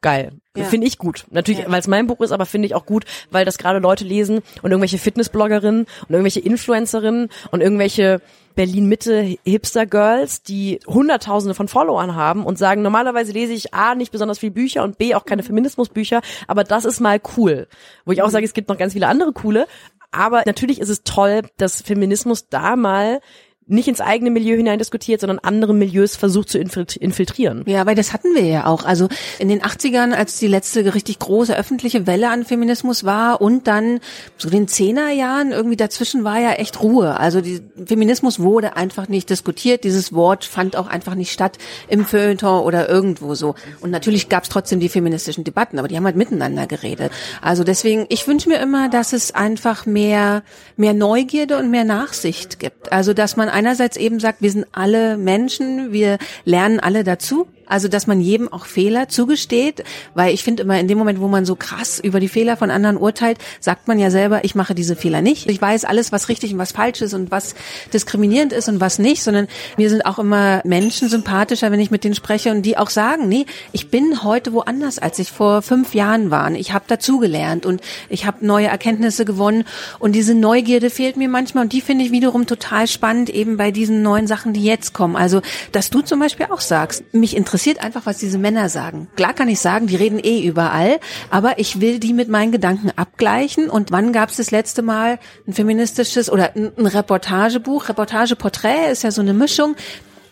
Speaker 2: geil. Ja. Finde ich gut. Natürlich, ja. weil es mein Buch ist, aber finde ich auch gut, weil das gerade Leute lesen und irgendwelche Fitnessbloggerinnen und irgendwelche Influencerinnen und irgendwelche Berlin-Mitte Hipster-Girls, die Hunderttausende von Followern haben und sagen, normalerweise lese ich A, nicht besonders viel Bücher und B, auch keine mhm. Feminismusbücher, aber das ist mal cool. Wo ich auch mhm. sage, es gibt noch ganz viele andere coole, aber natürlich ist es toll, dass Feminismus da mal nicht ins eigene Milieu hinein diskutiert, sondern andere Milieus versucht zu infiltrieren.
Speaker 1: Ja, weil das hatten wir ja auch. Also in den 80ern, als die letzte richtig große öffentliche Welle an Feminismus war und dann so den Zehnerjahren irgendwie dazwischen war ja echt Ruhe. Also die Feminismus wurde einfach nicht diskutiert. Dieses Wort fand auch einfach nicht statt im Feuilleton oder irgendwo so. Und natürlich gab es trotzdem die feministischen Debatten, aber die haben halt miteinander geredet. Also deswegen, ich wünsche mir immer, dass es einfach mehr, mehr Neugierde und mehr Nachsicht gibt. Also dass man einerseits eben sagt, wir sind alle Menschen, wir lernen alle dazu also, dass man jedem auch Fehler zugesteht, weil ich finde immer in dem Moment, wo man so krass über die Fehler von anderen urteilt, sagt man ja selber, ich mache diese Fehler nicht. Ich weiß alles, was richtig und was falsch ist und was diskriminierend ist und was nicht, sondern mir sind auch immer Menschen sympathischer, wenn ich mit denen spreche und die auch sagen, nee, ich bin heute woanders, als ich vor fünf Jahren war. Ich habe dazugelernt und ich habe neue Erkenntnisse gewonnen und diese Neugierde fehlt mir manchmal und die finde ich wiederum total spannend eben bei diesen neuen Sachen, die jetzt kommen. Also, dass du zum Beispiel auch sagst, mich interessiert interessiert einfach, was diese Männer sagen. Klar kann ich sagen, die reden eh überall, aber ich will die mit meinen Gedanken abgleichen. Und wann gab es das letzte Mal ein feministisches oder ein, Reportagebuch? Reportageporträt ist ja so eine Mischung,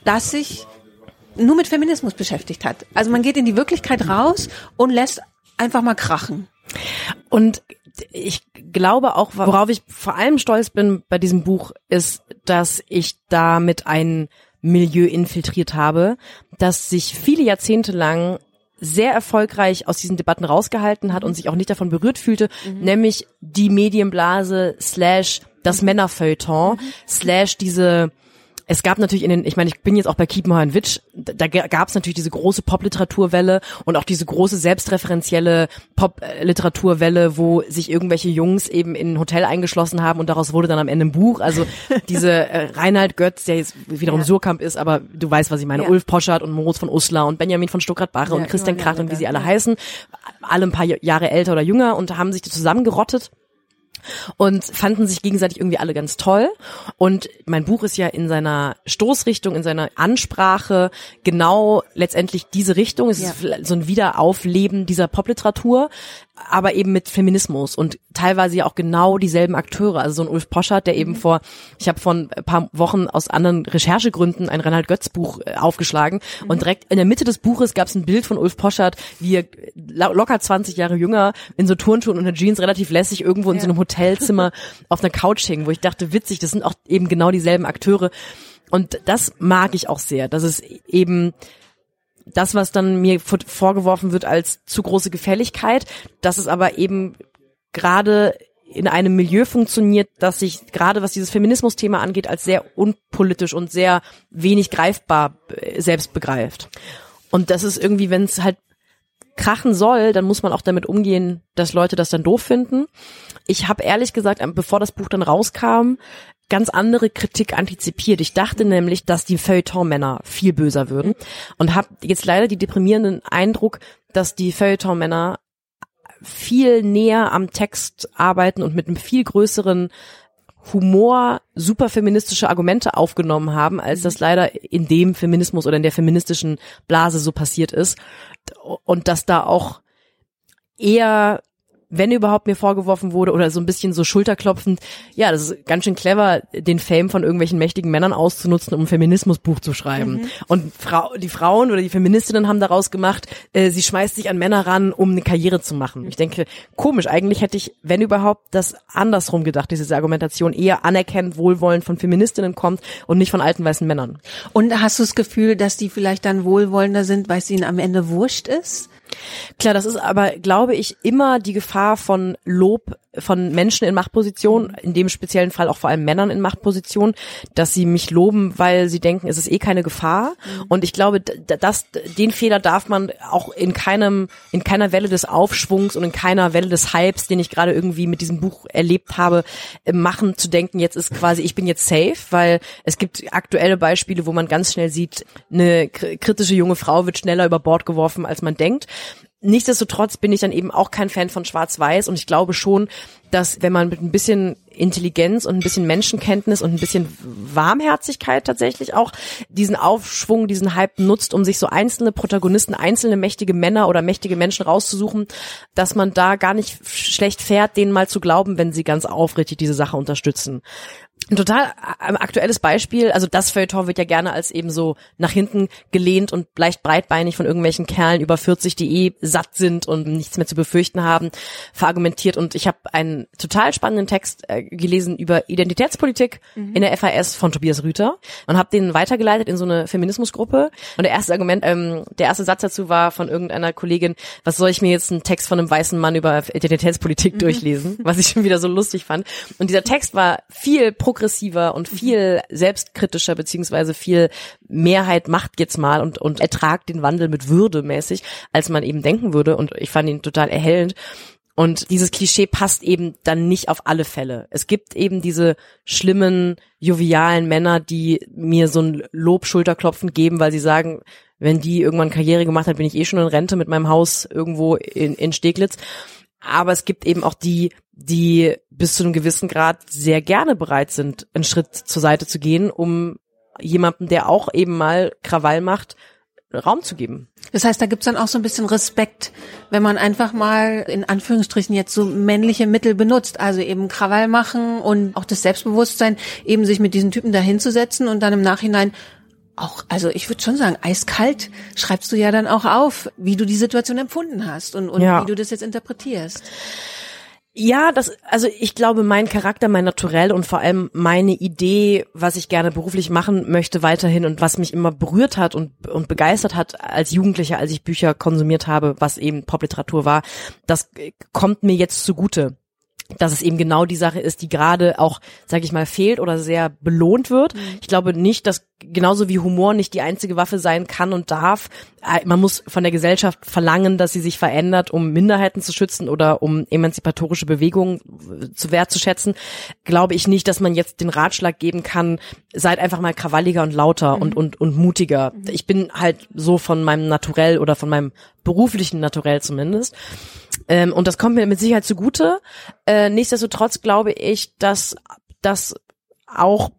Speaker 1: das sich nur mit Feminismus beschäftigt hat. Also man geht in die Wirklichkeit raus und lässt einfach mal krachen.
Speaker 2: Und ich glaube auch, worauf ich vor allem stolz bin bei diesem Buch, ist, dass ich damit einen Milieu infiltriert habe, das sich viele Jahrzehnte lang sehr erfolgreich aus diesen Debatten rausgehalten hat und sich auch nicht davon berührt fühlte, mhm. nämlich die Medienblase slash das Männerfeuilleton mhm. slash diese es gab natürlich in den, ich meine, ich bin jetzt auch bei Kiepenheuer Witsch, da gab es natürlich diese große Popliteraturwelle und auch diese große selbstreferenzielle Popliteraturwelle, wo sich irgendwelche Jungs eben in ein Hotel eingeschlossen haben und daraus wurde dann am Ende ein Buch. Also [LAUGHS] diese äh, Reinhard Götz, der jetzt wiederum ja. Surkamp ist, aber du weißt, was ich meine. Ja. Ulf Poschert und Moritz von Uslar und Benjamin von Stuckrad-Barre ja, und Christian Krach und wie sie alle heißen. Alle ein paar Jahre älter oder jünger und haben sich zusammengerottet und fanden sich gegenseitig irgendwie alle ganz toll. Und mein Buch ist ja in seiner Stoßrichtung, in seiner Ansprache genau letztendlich diese Richtung. Es ja. ist so ein Wiederaufleben dieser Popliteratur aber eben mit Feminismus und teilweise ja auch genau dieselben Akteure. Also so ein Ulf Poschert, der eben mhm. vor, ich habe vor ein paar Wochen aus anderen Recherchegründen ein Reinhard Götz Buch äh, aufgeschlagen mhm. und direkt in der Mitte des Buches gab es ein Bild von Ulf Poschert, wie er locker 20 Jahre jünger in so Turnschuhen und einer Jeans relativ lässig irgendwo in ja. so einem Hotelzimmer [LAUGHS] auf einer Couch hing, wo ich dachte, witzig, das sind auch eben genau dieselben Akteure. Und das mag ich auch sehr, dass es eben das, was dann mir vorgeworfen wird als zu große Gefälligkeit, dass es aber eben gerade in einem Milieu funktioniert, das sich gerade was dieses Feminismus-Thema angeht, als sehr unpolitisch und sehr wenig greifbar äh, selbst begreift. Und das ist irgendwie, wenn es halt krachen soll, dann muss man auch damit umgehen, dass Leute das dann doof finden. Ich habe ehrlich gesagt, bevor das Buch dann rauskam, ganz andere Kritik antizipiert. Ich dachte nämlich, dass die Feuilleton-Männer viel böser würden und habe jetzt leider die deprimierenden Eindruck, dass die Feuilleton-Männer viel näher am Text arbeiten und mit einem viel größeren Humor super feministische Argumente aufgenommen haben, als das leider in dem Feminismus oder in der feministischen Blase so passiert ist. Und dass da auch eher wenn überhaupt mir vorgeworfen wurde oder so ein bisschen so schulterklopfend, ja, das ist ganz schön clever, den Fame von irgendwelchen mächtigen Männern auszunutzen, um ein Feminismusbuch zu schreiben. Mhm. Und Frau, die Frauen oder die Feministinnen haben daraus gemacht, äh, sie schmeißt sich an Männer ran, um eine Karriere zu machen. Ich denke, komisch, eigentlich hätte ich, wenn überhaupt, das andersrum gedacht, diese Argumentation eher anerkennend, wohlwollend von Feministinnen kommt und nicht von alten weißen Männern.
Speaker 1: Und hast du das Gefühl, dass die vielleicht dann wohlwollender sind, weil es ihnen am Ende wurscht ist?
Speaker 2: Klar, das ist aber, glaube ich, immer die Gefahr von Lob von Menschen in Machtpositionen, in dem speziellen Fall auch vor allem Männern in Machtpositionen, dass sie mich loben, weil sie denken, es ist eh keine Gefahr. Mhm. Und ich glaube, dass den Fehler darf man auch in keinem, in keiner Welle des Aufschwungs und in keiner Welle des Hypes, den ich gerade irgendwie mit diesem Buch erlebt habe, äh, machen, zu denken, jetzt ist quasi, ich bin jetzt safe, weil es gibt aktuelle Beispiele, wo man ganz schnell sieht, eine kritische junge Frau wird schneller über Bord geworfen, als man denkt. Nichtsdestotrotz bin ich dann eben auch kein Fan von Schwarz-Weiß und ich glaube schon, dass wenn man mit ein bisschen Intelligenz und ein bisschen Menschenkenntnis und ein bisschen Warmherzigkeit tatsächlich auch diesen Aufschwung, diesen Hype nutzt, um sich so einzelne Protagonisten, einzelne mächtige Männer oder mächtige Menschen rauszusuchen, dass man da gar nicht schlecht fährt, denen mal zu glauben, wenn sie ganz aufrichtig diese Sache unterstützen. Ein total äh, aktuelles Beispiel, also das Feuilleton wird ja gerne als eben so nach hinten gelehnt und leicht breitbeinig von irgendwelchen Kerlen über 40, die eh satt sind und nichts mehr zu befürchten haben, verargumentiert. Und ich habe einen total spannenden Text äh, gelesen über Identitätspolitik mhm. in der FAS von Tobias Rüter und habe den weitergeleitet in so eine Feminismusgruppe. Und der erste Argument, ähm, der erste Satz dazu war von irgendeiner Kollegin, was soll ich mir jetzt einen Text von einem weißen Mann über Identitätspolitik mhm. durchlesen, was ich schon wieder so lustig fand. Und dieser Text war viel pro progressiver und viel selbstkritischer beziehungsweise viel Mehrheit macht jetzt mal und, und ertragt den Wandel mit Würde mäßig, als man eben denken würde. Und ich fand ihn total erhellend. Und dieses Klischee passt eben dann nicht auf alle Fälle. Es gibt eben diese schlimmen, jovialen Männer, die mir so ein Lob-Schulterklopfen geben, weil sie sagen, wenn die irgendwann Karriere gemacht hat, bin ich eh schon in Rente mit meinem Haus irgendwo in, in Steglitz. Aber es gibt eben auch die, die bis zu einem gewissen Grad sehr gerne bereit sind, einen Schritt zur Seite zu gehen, um jemandem, der auch eben mal Krawall macht, Raum zu geben.
Speaker 1: Das heißt, da gibt's dann auch so ein bisschen Respekt, wenn man einfach mal in Anführungsstrichen jetzt so männliche Mittel benutzt, also eben Krawall machen und auch das Selbstbewusstsein, eben sich mit diesen Typen dahinzusetzen und dann im Nachhinein auch, also ich würde schon sagen, eiskalt schreibst du ja dann auch auf, wie du die Situation empfunden hast und, und ja. wie du das jetzt interpretierst.
Speaker 2: Ja, das, also ich glaube, mein Charakter, mein Naturell und vor allem meine Idee, was ich gerne beruflich machen möchte weiterhin und was mich immer berührt hat und, und begeistert hat als Jugendlicher, als ich Bücher konsumiert habe, was eben Popliteratur war, das kommt mir jetzt zugute dass es eben genau die Sache ist, die gerade auch, sag ich mal, fehlt oder sehr belohnt wird. Mhm. Ich glaube nicht, dass genauso wie Humor nicht die einzige Waffe sein kann und darf. Äh, man muss von der Gesellschaft verlangen, dass sie sich verändert, um Minderheiten zu schützen oder um emanzipatorische Bewegungen zu wertzuschätzen. Glaube ich nicht, dass man jetzt den Ratschlag geben kann, seid einfach mal krawalliger und lauter mhm. und, und, und mutiger. Mhm. Ich bin halt so von meinem Naturell oder von meinem beruflichen Naturell zumindest. Ähm, und das kommt mir mit Sicherheit zugute. Äh, nichtsdestotrotz glaube ich, dass das auch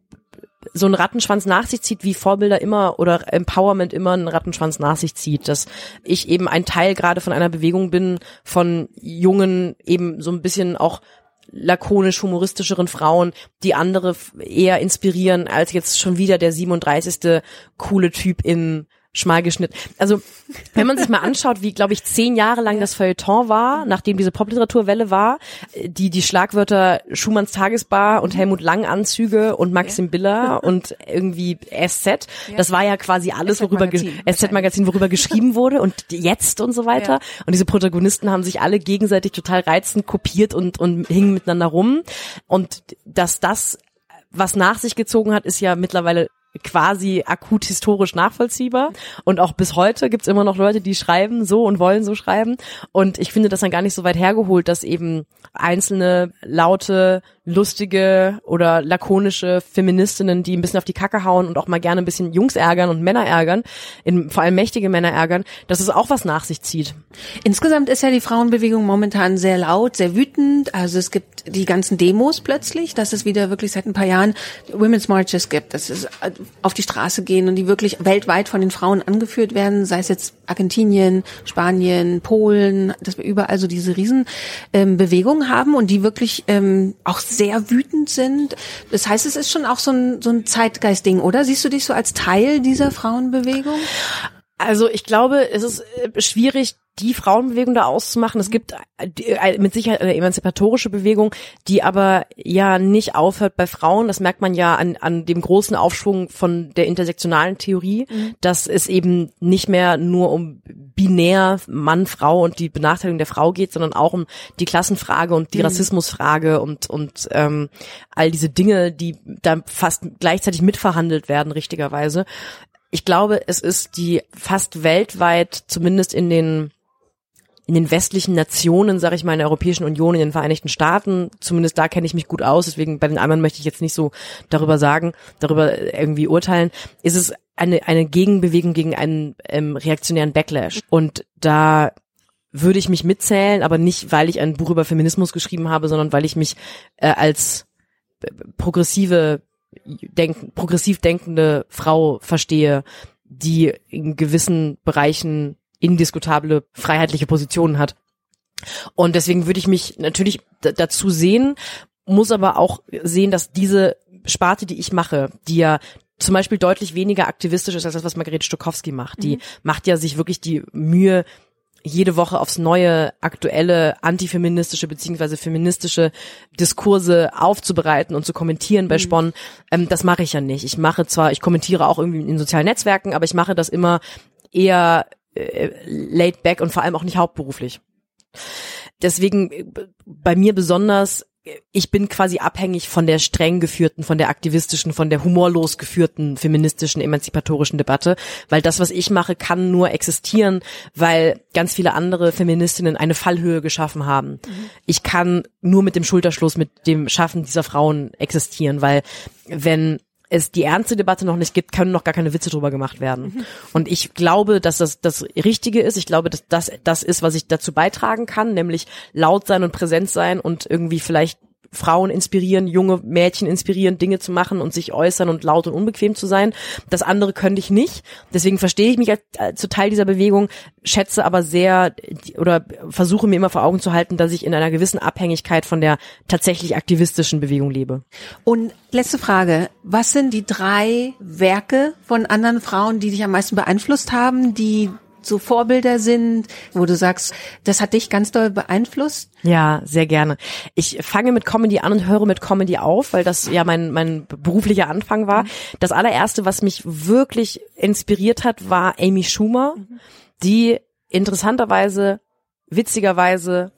Speaker 2: so ein Rattenschwanz nach sich zieht, wie Vorbilder immer oder Empowerment immer einen Rattenschwanz nach sich zieht, dass ich eben ein Teil gerade von einer Bewegung bin, von jungen, eben so ein bisschen auch lakonisch humoristischeren Frauen, die andere eher inspirieren als jetzt schon wieder der 37. coole Typ in schmal geschnitten. Also wenn man sich mal anschaut, wie glaube ich zehn Jahre lang das Feuilleton war, nachdem diese Popliteraturwelle war, die die Schlagwörter Schumanns Tagesbar und Helmut Lang Anzüge und Maxim Biller [LAUGHS] und irgendwie SZ, das war ja quasi alles, worüber SZ Magazin, worüber geschrieben [LAUGHS] wurde und jetzt und so weiter. Und diese Protagonisten haben sich alle gegenseitig total reizend kopiert und und hingen miteinander rum. Und dass das was nach sich gezogen hat, ist ja mittlerweile quasi akut historisch nachvollziehbar. Und auch bis heute gibt's immer noch Leute, die schreiben so und wollen so schreiben. Und ich finde das dann gar nicht so weit hergeholt, dass eben einzelne laute, lustige oder lakonische Feministinnen, die ein bisschen auf die Kacke hauen und auch mal gerne ein bisschen Jungs ärgern und Männer ärgern, in, vor allem mächtige Männer ärgern, dass es auch was nach sich zieht.
Speaker 1: Insgesamt ist ja die Frauenbewegung momentan sehr laut, sehr wütend. Also es gibt die ganzen Demos plötzlich, dass es wieder wirklich seit ein paar Jahren Women's Marches gibt, dass es äh, auf die Straße gehen und die wirklich weltweit von den Frauen angeführt werden, sei es jetzt Argentinien, Spanien, Polen, dass wir überall so diese Riesenbewegungen ähm, haben und die wirklich ähm, auch sehr wütend sind. Das heißt, es ist schon auch so ein, so ein Zeitgeistding, oder? Siehst du dich so als Teil dieser Frauenbewegung?
Speaker 2: Also ich glaube, es ist äh, schwierig, die Frauenbewegung da auszumachen. Es gibt äh, mit Sicherheit eine emanzipatorische Bewegung, die aber ja nicht aufhört bei Frauen. Das merkt man ja an, an dem großen Aufschwung von der intersektionalen Theorie, mhm. dass es eben nicht mehr nur um binär Mann, Frau und die Benachteiligung der Frau geht, sondern auch um die Klassenfrage und die mhm. Rassismusfrage und, und ähm, all diese Dinge, die da fast gleichzeitig mitverhandelt werden, richtigerweise. Ich glaube, es ist die fast weltweit, zumindest in den in den westlichen Nationen, sage ich mal, in der Europäischen Union, in den Vereinigten Staaten, zumindest da kenne ich mich gut aus, deswegen bei den anderen möchte ich jetzt nicht so darüber sagen, darüber irgendwie urteilen, ist es eine, eine Gegenbewegung gegen einen ähm, reaktionären Backlash. Und da würde ich mich mitzählen, aber nicht, weil ich ein Buch über Feminismus geschrieben habe, sondern weil ich mich äh, als progressive, denk, progressiv denkende Frau verstehe, die in gewissen Bereichen indiskutable freiheitliche Positionen hat. Und deswegen würde ich mich natürlich dazu sehen, muss aber auch sehen, dass diese Sparte, die ich mache, die ja zum Beispiel deutlich weniger aktivistisch ist als das, was Margarete Stokowski macht. Die mhm. macht ja sich wirklich die Mühe, jede Woche aufs neue aktuelle antifeministische beziehungsweise feministische Diskurse aufzubereiten und zu kommentieren bei mhm. Spon. Ähm, das mache ich ja nicht. Ich mache zwar, ich kommentiere auch irgendwie in sozialen Netzwerken, aber ich mache das immer eher äh, laid back und vor allem auch nicht hauptberuflich. Deswegen äh, bei mir besonders, ich bin quasi abhängig von der streng geführten, von der aktivistischen, von der humorlos geführten feministischen, emanzipatorischen Debatte, weil das, was ich mache, kann nur existieren, weil ganz viele andere Feministinnen eine Fallhöhe geschaffen haben. Mhm. Ich kann nur mit dem Schulterschluss, mit dem Schaffen dieser Frauen existieren, weil wenn es die ernste Debatte noch nicht gibt, können noch gar keine Witze drüber gemacht werden. Und ich glaube, dass das das Richtige ist. Ich glaube, dass das das ist, was ich dazu beitragen kann, nämlich laut sein und präsent sein und irgendwie vielleicht Frauen inspirieren, junge Mädchen inspirieren, Dinge zu machen und sich äußern und laut und unbequem zu sein. Das andere könnte ich nicht. Deswegen verstehe ich mich als, als zu Teil dieser Bewegung, schätze aber sehr oder versuche mir immer vor Augen zu halten, dass ich in einer gewissen Abhängigkeit von der tatsächlich aktivistischen Bewegung lebe.
Speaker 1: Und letzte Frage. Was sind die drei Werke von anderen Frauen, die dich am meisten beeinflusst haben, die so Vorbilder sind, wo du sagst, das hat dich ganz doll beeinflusst?
Speaker 2: Ja, sehr gerne. Ich fange mit Comedy an und höre mit Comedy auf, weil das ja mein, mein beruflicher Anfang war. Das allererste, was mich wirklich inspiriert hat, war Amy Schumer, die interessanterweise, witzigerweise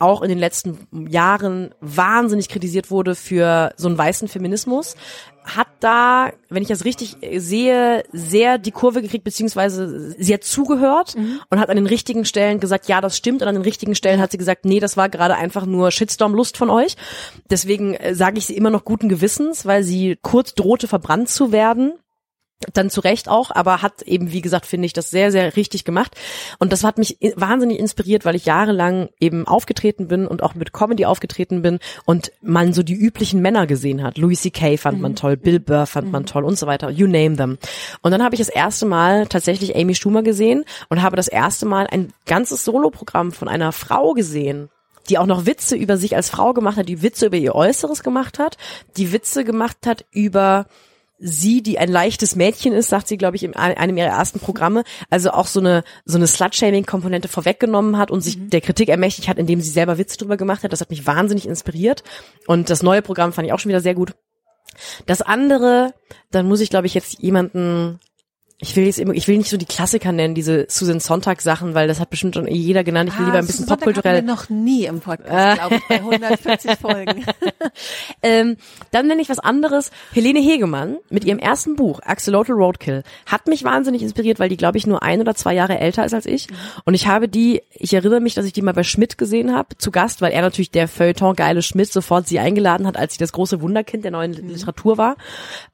Speaker 2: auch in den letzten Jahren wahnsinnig kritisiert wurde für so einen weißen Feminismus, hat da, wenn ich das richtig sehe, sehr die Kurve gekriegt, beziehungsweise sie hat zugehört mhm. und hat an den richtigen Stellen gesagt, ja, das stimmt, und an den richtigen Stellen hat sie gesagt, nee, das war gerade einfach nur Shitstorm-Lust von euch. Deswegen äh, sage ich sie immer noch guten Gewissens, weil sie kurz drohte, verbrannt zu werden dann zu Recht auch, aber hat eben, wie gesagt, finde ich das sehr, sehr richtig gemacht. Und das hat mich wahnsinnig inspiriert, weil ich jahrelang eben aufgetreten bin und auch mit Comedy aufgetreten bin und man so die üblichen Männer gesehen hat. Louis C.K. fand mhm. man toll, Bill Burr fand mhm. man toll und so weiter. You name them. Und dann habe ich das erste Mal tatsächlich Amy Schumer gesehen und habe das erste Mal ein ganzes Soloprogramm von einer Frau gesehen die auch noch Witze über sich als Frau gemacht hat, die Witze über ihr Äußeres gemacht hat, die Witze gemacht hat über sie, die ein leichtes Mädchen ist, sagt sie, glaube ich, in einem ihrer ersten Programme, also auch so eine so eine Slut-Shaming-Komponente vorweggenommen hat und sich mhm. der Kritik ermächtigt hat, indem sie selber Witze drüber gemacht hat. Das hat mich wahnsinnig inspiriert. Und das neue Programm fand ich auch schon wieder sehr gut. Das andere, dann muss ich, glaube ich, jetzt jemanden ich will jetzt immer, ich will nicht so die Klassiker nennen, diese Susan Sonntag Sachen, weil das hat bestimmt schon jeder genannt. Ich will ah, lieber ein bisschen Susan popkulturell.
Speaker 1: Sonntag noch nie im Podcast, glaube ich, bei 140 [LAUGHS] Folgen. [LAUGHS]
Speaker 2: ähm, dann nenne ich was anderes. Helene Hegemann mit ihrem ersten Buch Axolotl Roadkill hat mich wahnsinnig inspiriert, weil die glaube ich nur ein oder zwei Jahre älter ist als ich. Und ich habe die, ich erinnere mich, dass ich die mal bei Schmidt gesehen habe, zu Gast, weil er natürlich der Feuilleton geile Schmidt sofort sie eingeladen hat, als sie das große Wunderkind der neuen mhm. Literatur war.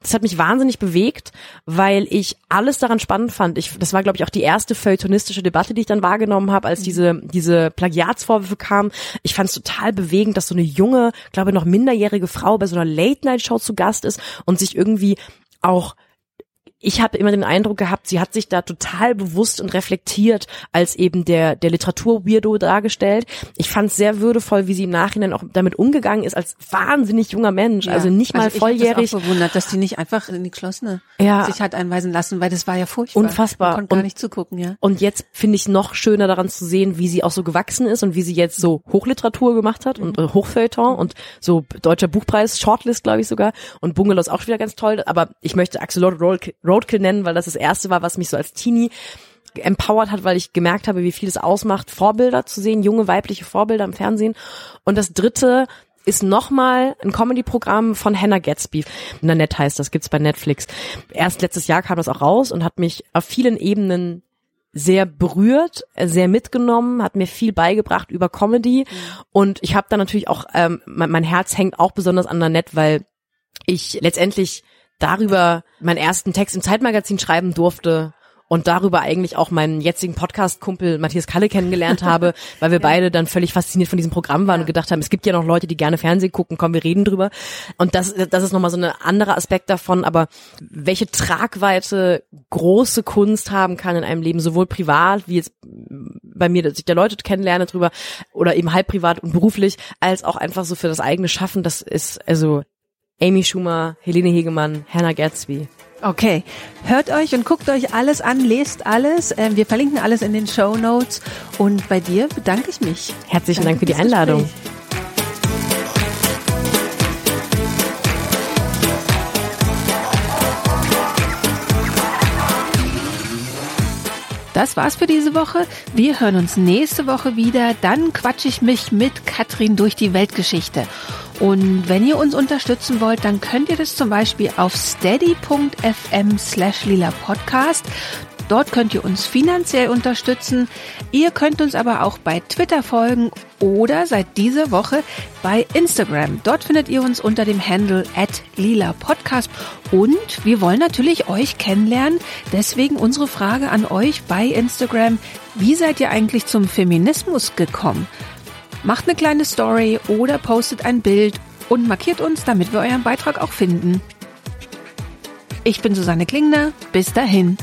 Speaker 2: Das hat mich wahnsinnig bewegt, weil ich alles alles daran spannend fand, ich, das war glaube ich auch die erste feuilletonistische Debatte, die ich dann wahrgenommen habe, als diese diese Plagiatsvorwürfe kamen. Ich fand es total bewegend, dass so eine junge, glaube noch minderjährige Frau bei so einer Late Night Show zu Gast ist und sich irgendwie auch ich habe immer den Eindruck gehabt, sie hat sich da total bewusst und reflektiert als eben der der Literatur-Weirdo dargestellt. Ich fand es sehr würdevoll, wie sie im Nachhinein auch damit umgegangen ist als wahnsinnig junger Mensch, ja. also nicht mal also volljährig. Ich
Speaker 1: auch bewundert, dass die nicht einfach in die Geschlossene ja. sich hat einweisen lassen, weil das war ja furchtbar.
Speaker 2: Unfassbar.
Speaker 1: Man konnte gar nicht zugucken, ja.
Speaker 2: Und jetzt finde ich noch schöner daran zu sehen, wie sie auch so gewachsen ist und wie sie jetzt so Hochliteratur gemacht hat mhm. und äh, Hochfeuilleton und so deutscher Buchpreis, Shortlist glaube ich sogar und Bungalows auch wieder ganz toll, aber ich möchte Axolotl Roadkill nennen, weil das das erste war, was mich so als Teenie empowert hat, weil ich gemerkt habe, wie viel es ausmacht, Vorbilder zu sehen, junge weibliche Vorbilder im Fernsehen. Und das dritte ist nochmal ein Comedy-Programm von Hannah Gatsby. Nanette heißt das, gibt's bei Netflix. Erst letztes Jahr kam das auch raus und hat mich auf vielen Ebenen sehr berührt, sehr mitgenommen, hat mir viel beigebracht über Comedy und ich habe da natürlich auch, ähm, mein, mein Herz hängt auch besonders an Nanette, weil ich letztendlich darüber meinen ersten Text im Zeitmagazin schreiben durfte und darüber eigentlich auch meinen jetzigen Podcast-Kumpel Matthias Kalle kennengelernt habe, [LAUGHS] weil wir beide dann völlig fasziniert von diesem Programm waren ja. und gedacht haben, es gibt ja noch Leute, die gerne Fernsehen gucken, komm, wir reden drüber. Und das, das ist nochmal so ein anderer Aspekt davon, aber welche Tragweite große Kunst haben kann in einem Leben, sowohl privat, wie jetzt bei mir, dass ich da Leute kennenlerne drüber, oder eben halb privat und beruflich, als auch einfach so für das eigene Schaffen, das ist, also Amy Schumer, Helene Hegemann, Hannah Gatsby.
Speaker 1: Okay, hört euch und guckt euch alles an, lest alles. Ähm, wir verlinken alles in den Show Notes. Und bei dir bedanke ich mich.
Speaker 2: Herzlichen Danke Dank für die Einladung. Gespräch.
Speaker 1: Das war's für diese Woche. Wir hören uns nächste Woche wieder. Dann quatsche ich mich mit Katrin durch die Weltgeschichte. Und wenn ihr uns unterstützen wollt, dann könnt ihr das zum Beispiel auf steady.fm slash lila podcast. Dort könnt ihr uns finanziell unterstützen. Ihr könnt uns aber auch bei Twitter folgen oder seit dieser Woche bei Instagram. Dort findet ihr uns unter dem Handle at lila podcast. Und wir wollen natürlich euch kennenlernen. Deswegen unsere Frage an euch bei Instagram. Wie seid ihr eigentlich zum Feminismus gekommen? Macht eine kleine Story oder postet ein Bild und markiert uns, damit wir euren Beitrag auch finden. Ich bin Susanne Klingner. Bis dahin.